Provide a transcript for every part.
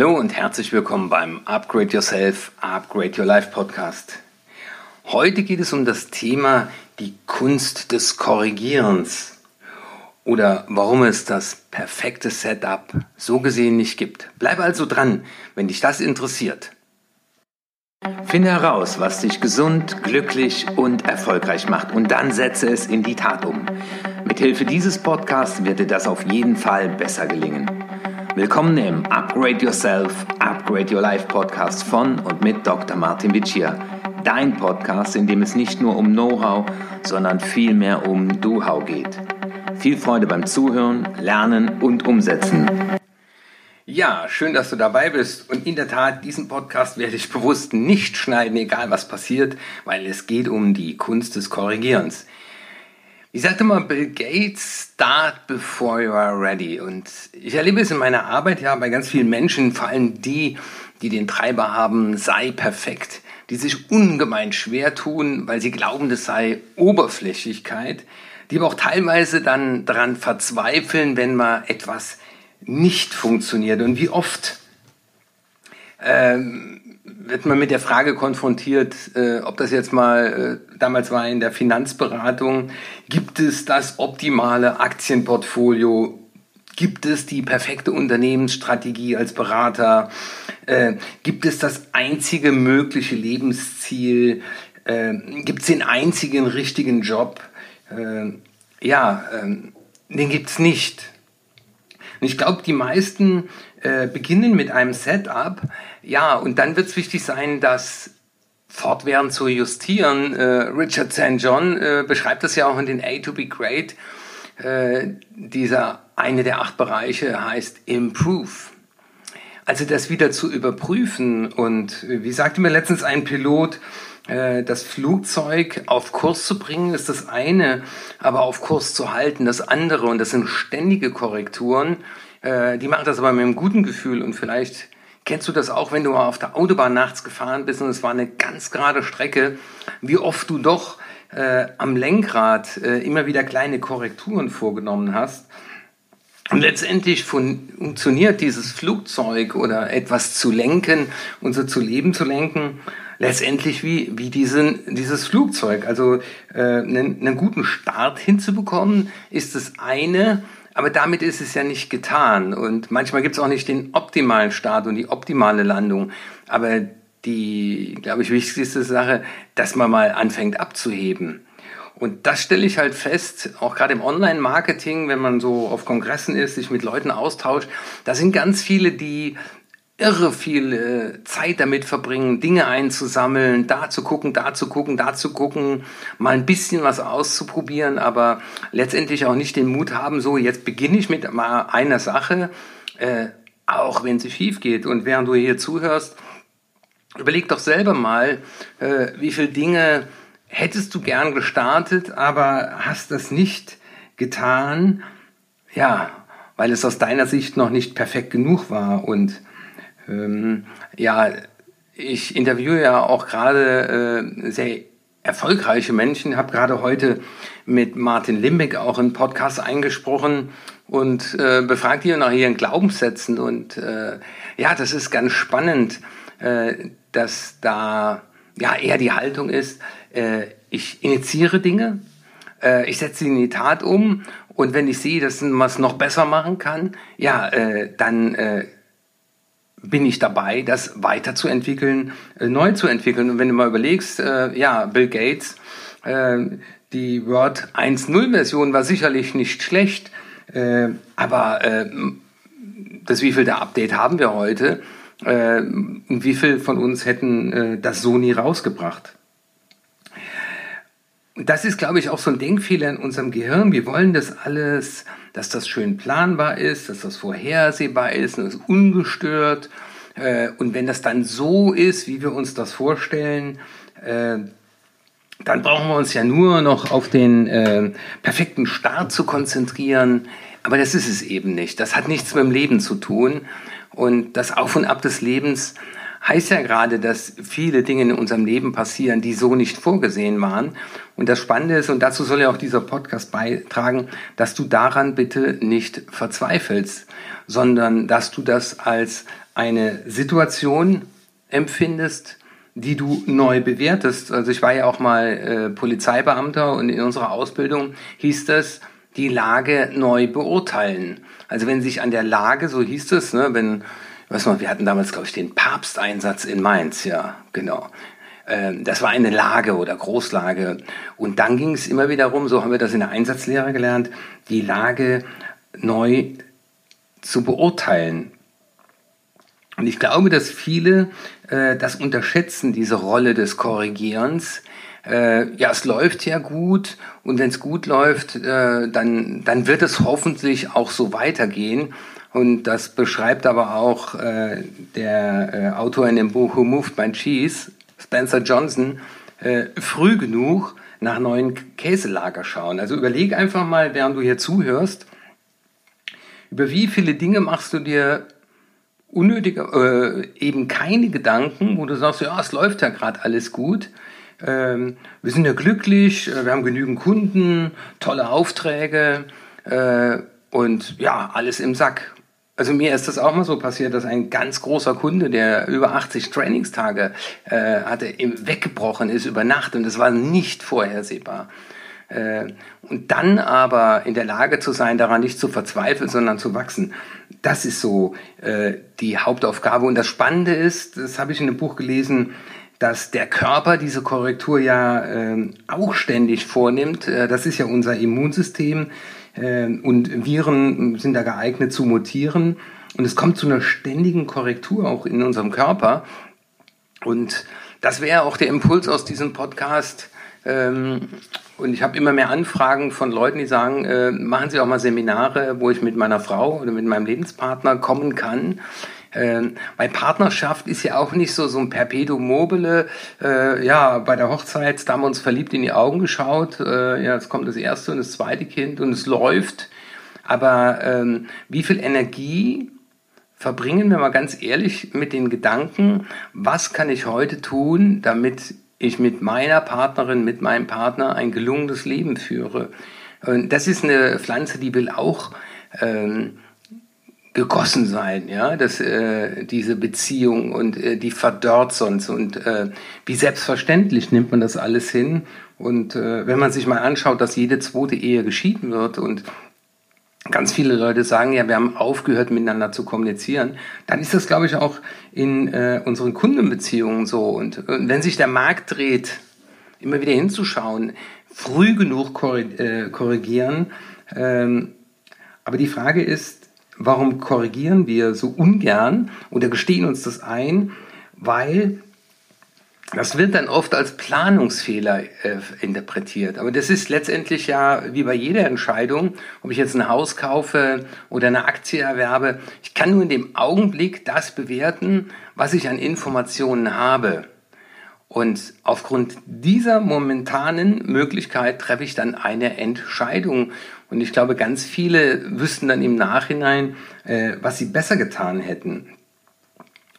Hallo und herzlich willkommen beim Upgrade Yourself, Upgrade Your Life Podcast. Heute geht es um das Thema die Kunst des Korrigierens oder warum es das perfekte Setup so gesehen nicht gibt. Bleib also dran, wenn dich das interessiert. Finde heraus, was dich gesund, glücklich und erfolgreich macht und dann setze es in die Tat um. Mithilfe dieses Podcasts wird dir das auf jeden Fall besser gelingen. Willkommen im Upgrade Yourself, Upgrade Your Life Podcast von und mit Dr. Martin Vicia. Dein Podcast, in dem es nicht nur um Know-how, sondern vielmehr um Do-How geht. Viel Freude beim Zuhören, Lernen und Umsetzen. Ja, schön, dass du dabei bist. Und in der Tat, diesen Podcast werde ich bewusst nicht schneiden, egal was passiert, weil es geht um die Kunst des Korrigierens. Ich sagte mal, Bill Gates, start before you are ready. Und ich erlebe es in meiner Arbeit ja bei ganz vielen Menschen, vor allem die, die den Treiber haben, sei perfekt, die sich ungemein schwer tun, weil sie glauben, das sei Oberflächlichkeit, die aber auch teilweise dann daran verzweifeln, wenn mal etwas nicht funktioniert. Und wie oft ähm, wird man mit der Frage konfrontiert, äh, ob das jetzt mal äh, damals war in der Finanzberatung, gibt es das optimale Aktienportfolio? Gibt es die perfekte Unternehmensstrategie als Berater? Äh, gibt es das einzige mögliche Lebensziel? Äh, gibt es den einzigen richtigen Job? Äh, ja, ähm, den gibt es nicht. Und ich glaube, die meisten äh, beginnen mit einem Setup, ja, und dann wird es wichtig sein, das fortwährend zu justieren. Äh, Richard St. John äh, beschreibt das ja auch in den A to be Great. Äh, dieser eine der acht Bereiche heißt Improve. Also das wieder zu überprüfen. Und wie sagte mir letztens ein Pilot, äh, das Flugzeug auf Kurs zu bringen, ist das eine, aber auf Kurs zu halten, das andere. Und das sind ständige Korrekturen. Äh, die machen das aber mit einem guten Gefühl und vielleicht kennst du das auch, wenn du auf der Autobahn nachts gefahren bist und es war eine ganz gerade Strecke, wie oft du doch äh, am Lenkrad äh, immer wieder kleine Korrekturen vorgenommen hast. Und letztendlich funktioniert dieses Flugzeug oder etwas zu lenken so zu leben zu lenken, letztendlich wie, wie diesen, dieses Flugzeug. Also äh, einen, einen guten Start hinzubekommen, ist das eine, aber damit ist es ja nicht getan. Und manchmal gibt es auch nicht den optimalen Start und die optimale Landung. Aber die, glaube ich, wichtigste Sache, dass man mal anfängt abzuheben. Und das stelle ich halt fest, auch gerade im Online-Marketing, wenn man so auf Kongressen ist, sich mit Leuten austauscht, da sind ganz viele, die irre viel äh, Zeit damit verbringen, Dinge einzusammeln, da zu gucken, da zu gucken, da zu gucken, mal ein bisschen was auszuprobieren, aber letztendlich auch nicht den Mut haben, so jetzt beginne ich mit mal einer Sache, äh, auch wenn sie schief geht. Und während du hier zuhörst, überleg doch selber mal, äh, wie viele Dinge hättest du gern gestartet, aber hast das nicht getan, ja, weil es aus deiner Sicht noch nicht perfekt genug war und ähm, ja, ich interviewe ja auch gerade äh, sehr erfolgreiche Menschen, habe gerade heute mit Martin Limbeck auch einen Podcast eingesprochen und äh, befragt ihn nach ihren Glaubenssätzen. Und äh, ja, das ist ganz spannend, äh, dass da ja eher die Haltung ist, äh, ich initiiere Dinge, äh, ich setze sie in die Tat um und wenn ich sehe, dass man es noch besser machen kann, ja, äh, dann bin ich dabei, das weiterzuentwickeln, äh, neu zu entwickeln. Und wenn du mal überlegst, äh, ja, Bill Gates, äh, die Word 1.0 Version war sicherlich nicht schlecht, äh, aber äh, das wievielte Update haben wir heute? Äh, und wie viel von uns hätten äh, das so nie rausgebracht? Das ist, glaube ich, auch so ein Denkfehler in unserem Gehirn. Wir wollen das alles, dass das schön planbar ist, dass das vorhersehbar ist, dass es ungestört. Äh, und wenn das dann so ist, wie wir uns das vorstellen, äh, dann brauchen wir uns ja nur noch auf den äh, perfekten Start zu konzentrieren. Aber das ist es eben nicht. Das hat nichts mit dem Leben zu tun. Und das Auf und Ab des Lebens heißt ja gerade, dass viele Dinge in unserem Leben passieren, die so nicht vorgesehen waren. Und das Spannende ist, und dazu soll ja auch dieser Podcast beitragen, dass du daran bitte nicht verzweifelst, sondern dass du das als eine Situation empfindest, die du neu bewertest. Also ich war ja auch mal äh, Polizeibeamter und in unserer Ausbildung hieß das, die Lage neu beurteilen. Also wenn sich an der Lage, so hieß es, ne, wenn, weiß mal, wir hatten damals, glaube ich, den Papsteinsatz in Mainz, ja, genau. Ähm, das war eine Lage oder Großlage. Und dann ging es immer wieder darum, so haben wir das in der Einsatzlehre gelernt, die Lage neu zu beurteilen. Und ich glaube, dass viele äh, das unterschätzen, diese Rolle des Korrigierens. Äh, ja, es läuft ja gut und wenn es gut läuft, äh, dann, dann wird es hoffentlich auch so weitergehen. Und das beschreibt aber auch äh, der äh, Autor in dem Buch Who Moved My Cheese, Spencer Johnson, äh, früh genug nach neuen Käselager schauen. Also überleg einfach mal, während du hier zuhörst, über wie viele Dinge machst du dir unnötige, äh, eben keine Gedanken, wo du sagst, ja, es läuft ja gerade alles gut. Ähm, wir sind ja glücklich, äh, wir haben genügend Kunden, tolle Aufträge äh, und ja, alles im Sack. Also mir ist das auch mal so passiert, dass ein ganz großer Kunde, der über 80 Trainingstage äh, hatte, weggebrochen ist über Nacht und das war nicht vorhersehbar. Äh, und dann aber in der Lage zu sein, daran nicht zu verzweifeln, sondern zu wachsen, das ist so äh, die Hauptaufgabe. Und das Spannende ist, das habe ich in einem Buch gelesen, dass der Körper diese Korrektur ja äh, auch ständig vornimmt. Äh, das ist ja unser Immunsystem und Viren sind da geeignet zu mutieren. Und es kommt zu einer ständigen Korrektur auch in unserem Körper. Und das wäre auch der Impuls aus diesem Podcast. Ähm, und ich habe immer mehr Anfragen von Leuten, die sagen, äh, machen Sie auch mal Seminare, wo ich mit meiner Frau oder mit meinem Lebenspartner kommen kann. Ähm, bei Partnerschaft ist ja auch nicht so so ein Perpetuum mobile. Äh, ja, bei der Hochzeit da haben wir uns verliebt in die Augen geschaut. Äh, ja, jetzt kommt das erste und das zweite Kind und es läuft. Aber ähm, wie viel Energie verbringen wir mal ganz ehrlich mit den Gedanken, was kann ich heute tun, damit ich mit meiner Partnerin, mit meinem Partner ein gelungenes Leben führe. Und das ist eine Pflanze, die will auch ähm, gegossen sein, ja, dass äh, diese Beziehung und äh, die verdorrt sonst und äh, wie selbstverständlich nimmt man das alles hin und äh, wenn man sich mal anschaut, dass jede zweite Ehe geschieden wird und ganz viele Leute sagen ja, wir haben aufgehört miteinander zu kommunizieren, dann ist das, glaube ich, auch in äh, unseren Kundenbeziehungen so. Und, und, wenn sich der Markt dreht, immer wieder hinzuschauen, früh genug äh, korrigieren. Ähm, aber die Frage ist, warum korrigieren wir so ungern oder gestehen uns das ein? Weil das wird dann oft als Planungsfehler äh, interpretiert. Aber das ist letztendlich ja wie bei jeder Entscheidung, ob ich jetzt ein Haus kaufe oder eine Aktie erwerbe. Ich kann nur in dem Augenblick das bewerten, was ich an Informationen habe. Und aufgrund dieser momentanen Möglichkeit treffe ich dann eine Entscheidung. Und ich glaube, ganz viele wüssten dann im Nachhinein, äh, was sie besser getan hätten.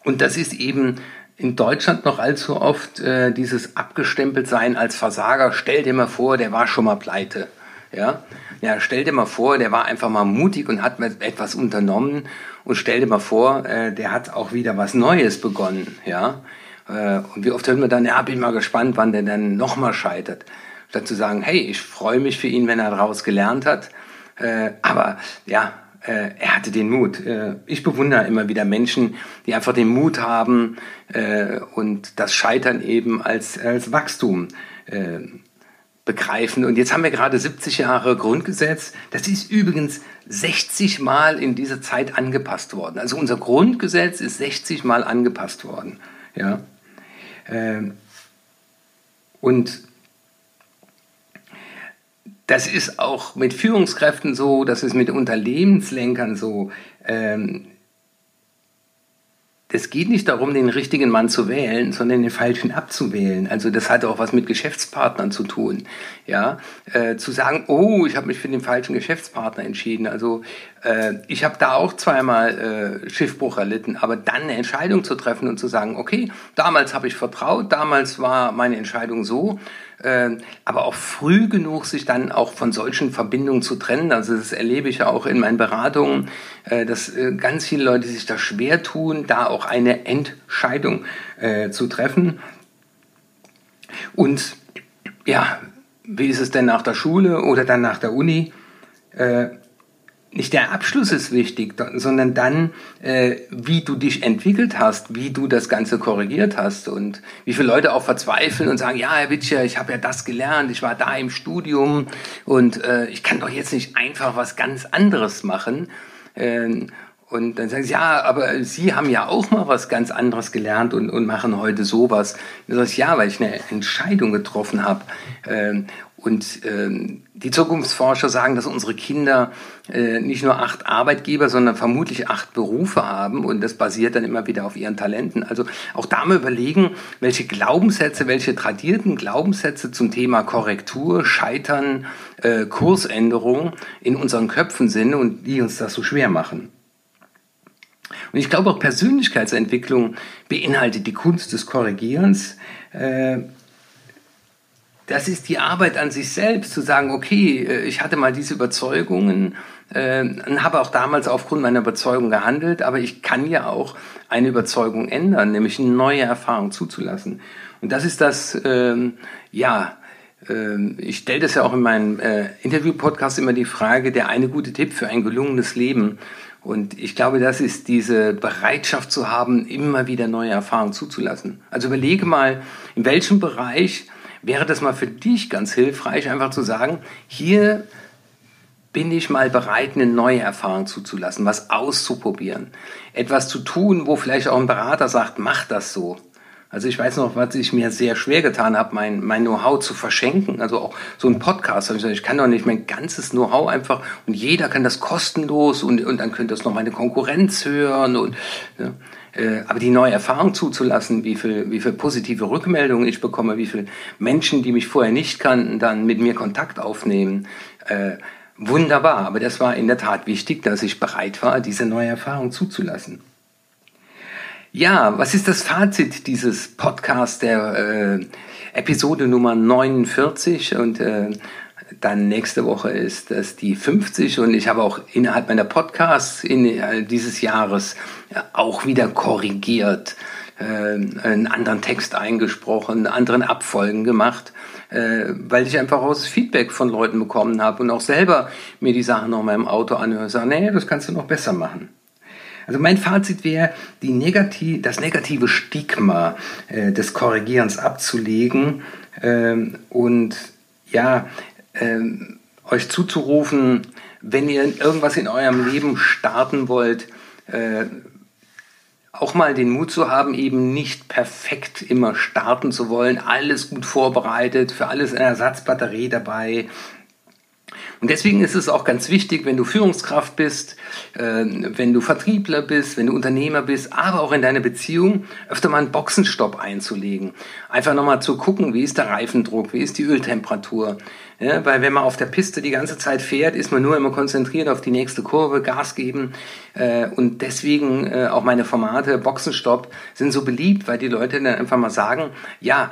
Und das ist eben in Deutschland noch allzu oft äh, dieses abgestempelt sein als Versager. Stell dir mal vor, der war schon mal pleite. Ja? ja, stell dir mal vor, der war einfach mal mutig und hat etwas unternommen. Und stell dir mal vor, äh, der hat auch wieder was Neues begonnen. Ja, äh, und wie oft hört man dann, ja, bin mal gespannt, wann der dann nochmal scheitert. Statt zu sagen, hey, ich freue mich für ihn, wenn er daraus gelernt hat. Äh, aber ja, äh, er hatte den Mut. Äh, ich bewundere immer wieder Menschen, die einfach den Mut haben äh, und das Scheitern eben als, als Wachstum äh, begreifen. Und jetzt haben wir gerade 70 Jahre Grundgesetz. Das ist übrigens 60 Mal in dieser Zeit angepasst worden. Also unser Grundgesetz ist 60 Mal angepasst worden. Ja. Ähm, und das ist auch mit Führungskräften so, das ist mit Unternehmenslenkern so. Ähm, es geht nicht darum, den richtigen Mann zu wählen, sondern den falschen abzuwählen. Also das hat auch was mit Geschäftspartnern zu tun. Ja, äh, zu sagen, oh, ich habe mich für den falschen Geschäftspartner entschieden. Also äh, ich habe da auch zweimal äh, Schiffbruch erlitten, aber dann eine Entscheidung zu treffen und zu sagen, okay, damals habe ich vertraut, damals war meine Entscheidung so, äh, aber auch früh genug sich dann auch von solchen Verbindungen zu trennen. Also das erlebe ich ja auch in meinen Beratungen, äh, dass äh, ganz viele Leute sich da schwer tun, da auch eine Entscheidung äh, zu treffen. Und ja, wie ist es denn nach der Schule oder dann nach der Uni? Äh, nicht der Abschluss ist wichtig, sondern dann, äh, wie du dich entwickelt hast, wie du das Ganze korrigiert hast und wie viele Leute auch verzweifeln und sagen, ja, Herr Witscher, ich habe ja das gelernt, ich war da im Studium und äh, ich kann doch jetzt nicht einfach was ganz anderes machen. Ähm, und dann sagen sie, ja, aber Sie haben ja auch mal was ganz anderes gelernt und, und machen heute sowas. Dann sage ich, ja, weil ich eine Entscheidung getroffen habe. Ähm, und ähm, die Zukunftsforscher sagen, dass unsere Kinder äh, nicht nur acht Arbeitgeber, sondern vermutlich acht Berufe haben. Und das basiert dann immer wieder auf ihren Talenten. Also auch da mal überlegen, welche Glaubenssätze, welche tradierten Glaubenssätze zum Thema Korrektur, Scheitern, äh, Kursänderung in unseren Köpfen sind und die uns das so schwer machen. Und ich glaube auch Persönlichkeitsentwicklung beinhaltet die Kunst des Korrigierens. Äh, das ist die Arbeit an sich selbst, zu sagen, okay, äh, ich hatte mal diese Überzeugungen äh, und habe auch damals aufgrund meiner Überzeugung gehandelt, aber ich kann ja auch eine Überzeugung ändern, nämlich eine neue Erfahrung zuzulassen. Und das ist das, ähm, ja, ähm, ich stelle das ja auch in meinem äh, Interview-Podcast immer die Frage, der eine gute Tipp für ein gelungenes Leben. Und ich glaube, das ist diese Bereitschaft zu haben, immer wieder neue Erfahrungen zuzulassen. Also überlege mal, in welchem Bereich wäre das mal für dich ganz hilfreich, einfach zu sagen, hier bin ich mal bereit, eine neue Erfahrung zuzulassen, was auszuprobieren, etwas zu tun, wo vielleicht auch ein Berater sagt, mach das so. Also ich weiß noch, was ich mir sehr schwer getan habe, mein, mein Know-how zu verschenken. Also auch so ein Podcast. Habe ich gesagt, ich kann doch nicht mein ganzes Know-how einfach und jeder kann das kostenlos und, und dann könnte das noch meine Konkurrenz hören und ja. Äh, aber die neue Erfahrung zuzulassen, wie viel, wie viel positive Rückmeldungen ich bekomme, wie viele Menschen, die mich vorher nicht kannten, dann mit mir Kontakt aufnehmen. Äh, wunderbar, aber das war in der Tat wichtig, dass ich bereit war, diese neue Erfahrung zuzulassen. Ja, was ist das Fazit dieses Podcasts der äh, Episode Nummer 49? Und äh, dann nächste Woche ist das die 50 und ich habe auch innerhalb meiner Podcasts in, äh, dieses Jahres äh, auch wieder korrigiert, äh, einen anderen Text eingesprochen, anderen Abfolgen gemacht, weil ich einfach aus Feedback von Leuten bekommen habe und auch selber mir die Sachen noch mal im Auto anhöre und sage, nee, das kannst du noch besser machen. Also mein Fazit wäre, die negativ, das negative Stigma äh, des Korrigierens abzulegen ähm, und ja, ähm, euch zuzurufen, wenn ihr irgendwas in eurem Leben starten wollt, äh, auch mal den Mut zu haben, eben nicht perfekt immer starten zu wollen, alles gut vorbereitet, für alles eine Ersatzbatterie dabei, und deswegen ist es auch ganz wichtig, wenn du Führungskraft bist, äh, wenn du Vertriebler bist, wenn du Unternehmer bist, aber auch in deiner Beziehung öfter mal einen Boxenstopp einzulegen. Einfach nochmal zu gucken, wie ist der Reifendruck, wie ist die Öltemperatur. Ja, weil wenn man auf der Piste die ganze Zeit fährt, ist man nur immer konzentriert auf die nächste Kurve, Gas geben. Äh, und deswegen äh, auch meine Formate Boxenstopp sind so beliebt, weil die Leute dann einfach mal sagen, ja,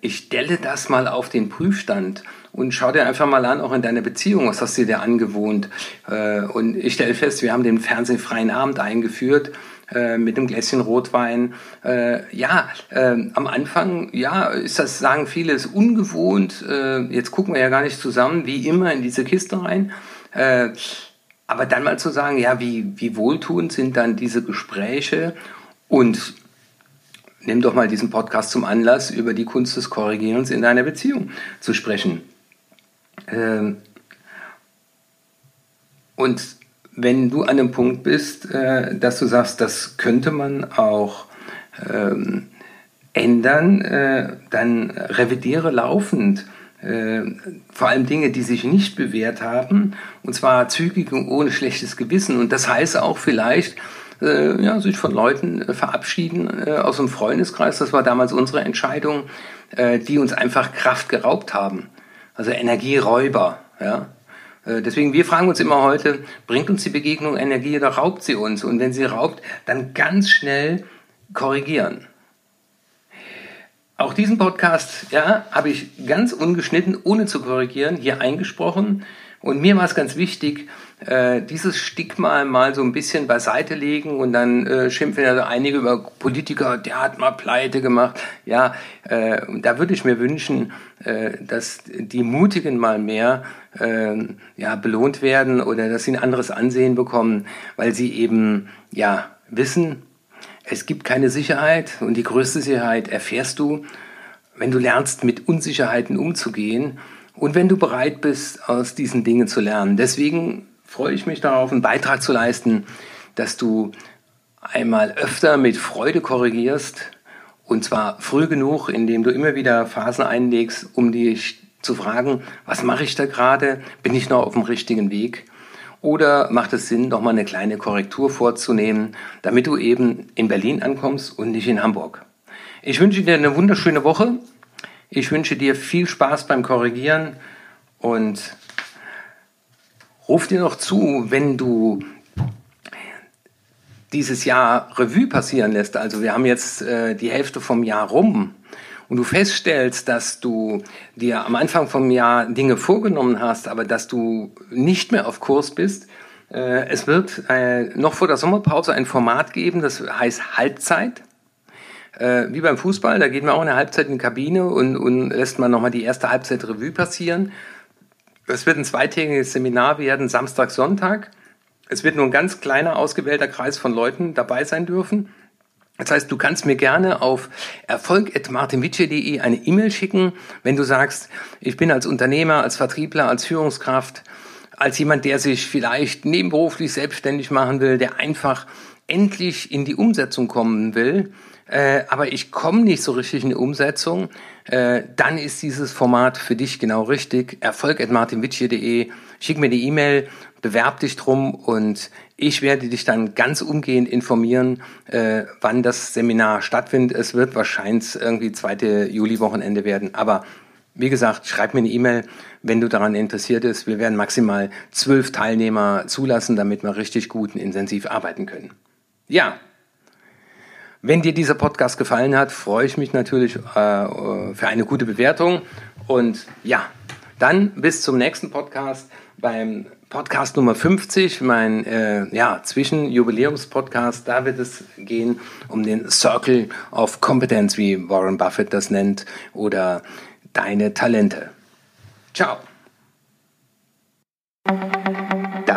ich stelle das mal auf den Prüfstand und schau dir einfach mal an, auch in deiner Beziehung, was hast du dir angewohnt. Äh, und ich stelle fest, wir haben den fernsehfreien Abend eingeführt äh, mit einem Gläschen Rotwein. Äh, ja, am Anfang, ja, ist das, sagen viele, ist ungewohnt. jetzt gucken wir ja gar nicht zusammen, wie immer, in diese Kiste rein. aber dann mal zu sagen, ja, wie, wie wohltuend sind dann diese Gespräche und nimm doch mal diesen Podcast zum Anlass, über die Kunst des Korrigierens in deiner Beziehung zu sprechen. Ähm, und wenn du an einem Punkt bist, äh, dass du sagst, das könnte man auch ähm, ändern, äh, dann revidiere laufend. Äh, vor allem Dinge, die sich nicht bewährt haben, und zwar zügig und ohne schlechtes Gewissen. Und das heißt auch vielleicht, äh, ja, sich von Leuten äh, verabschieden äh, aus dem Freundeskreis. Das war damals unsere Entscheidung, äh, die uns einfach Kraft geraubt haben. Also Energieräuber. Ja? Äh, deswegen, wir fragen uns immer heute, bringt uns die Begegnung Energie oder raubt sie uns? Und wenn sie raubt, dann ganz schnell korrigieren. Auch diesen Podcast, ja, habe ich ganz ungeschnitten, ohne zu korrigieren, hier eingesprochen. Und mir war es ganz wichtig, äh, dieses Stigma mal so ein bisschen beiseite legen und dann äh, schimpfen ja einige über Politiker, der hat mal pleite gemacht. Ja, äh, da würde ich mir wünschen, äh, dass die Mutigen mal mehr äh, ja, belohnt werden oder dass sie ein anderes Ansehen bekommen, weil sie eben ja wissen, es gibt keine Sicherheit und die größte Sicherheit erfährst du, wenn du lernst, mit Unsicherheiten umzugehen und wenn du bereit bist, aus diesen Dingen zu lernen. Deswegen freue ich mich darauf, einen Beitrag zu leisten, dass du einmal öfter mit Freude korrigierst und zwar früh genug, indem du immer wieder Phasen einlegst, um dich zu fragen, was mache ich da gerade? Bin ich noch auf dem richtigen Weg? Oder macht es Sinn, noch mal eine kleine Korrektur vorzunehmen, damit du eben in Berlin ankommst und nicht in Hamburg? Ich wünsche dir eine wunderschöne Woche. Ich wünsche dir viel Spaß beim Korrigieren und Ruf dir noch zu, wenn du dieses Jahr Revue passieren lässt. Also wir haben jetzt äh, die Hälfte vom Jahr rum und du feststellst, dass du dir am Anfang vom Jahr Dinge vorgenommen hast, aber dass du nicht mehr auf Kurs bist. Äh, es wird äh, noch vor der Sommerpause ein Format geben, das heißt Halbzeit. Äh, wie beim Fußball, da geht man auch eine Halbzeit in die Kabine und, und lässt man nochmal die erste Halbzeit Revue passieren. Es wird ein zweitägiges Seminar werden, Samstag, Sonntag. Es wird nur ein ganz kleiner, ausgewählter Kreis von Leuten dabei sein dürfen. Das heißt, du kannst mir gerne auf erfolg.martinwitsche.de eine E-Mail schicken, wenn du sagst, ich bin als Unternehmer, als Vertriebler, als Führungskraft, als jemand, der sich vielleicht nebenberuflich selbstständig machen will, der einfach endlich in die Umsetzung kommen will, äh, aber ich komme nicht so richtig in die Umsetzung, äh, dann ist dieses Format für dich genau richtig. Erfolg.martinwitsche.de, schick mir die E-Mail, bewerb dich drum und ich werde dich dann ganz umgehend informieren, äh, wann das Seminar stattfindet. Es wird wahrscheinlich irgendwie zweite Juli-Wochenende werden, aber wie gesagt, schreib mir eine E-Mail, wenn du daran interessiert bist. Wir werden maximal zwölf Teilnehmer zulassen, damit wir richtig gut und intensiv arbeiten können. Ja, wenn dir dieser Podcast gefallen hat, freue ich mich natürlich äh, für eine gute Bewertung. Und ja, dann bis zum nächsten Podcast beim Podcast Nummer 50, mein äh, ja, Zwischenjubiläumspodcast. Da wird es gehen um den Circle of Competence, wie Warren Buffett das nennt, oder deine Talente. Ciao.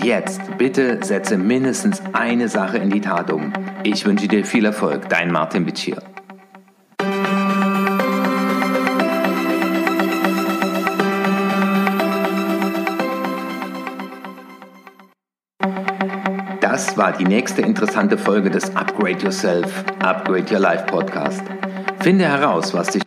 Und jetzt bitte setze mindestens eine Sache in die Tat um. Ich wünsche dir viel Erfolg, dein Martin Witsch Das war die nächste interessante Folge des Upgrade Yourself, Upgrade Your Life Podcast. Finde heraus, was dich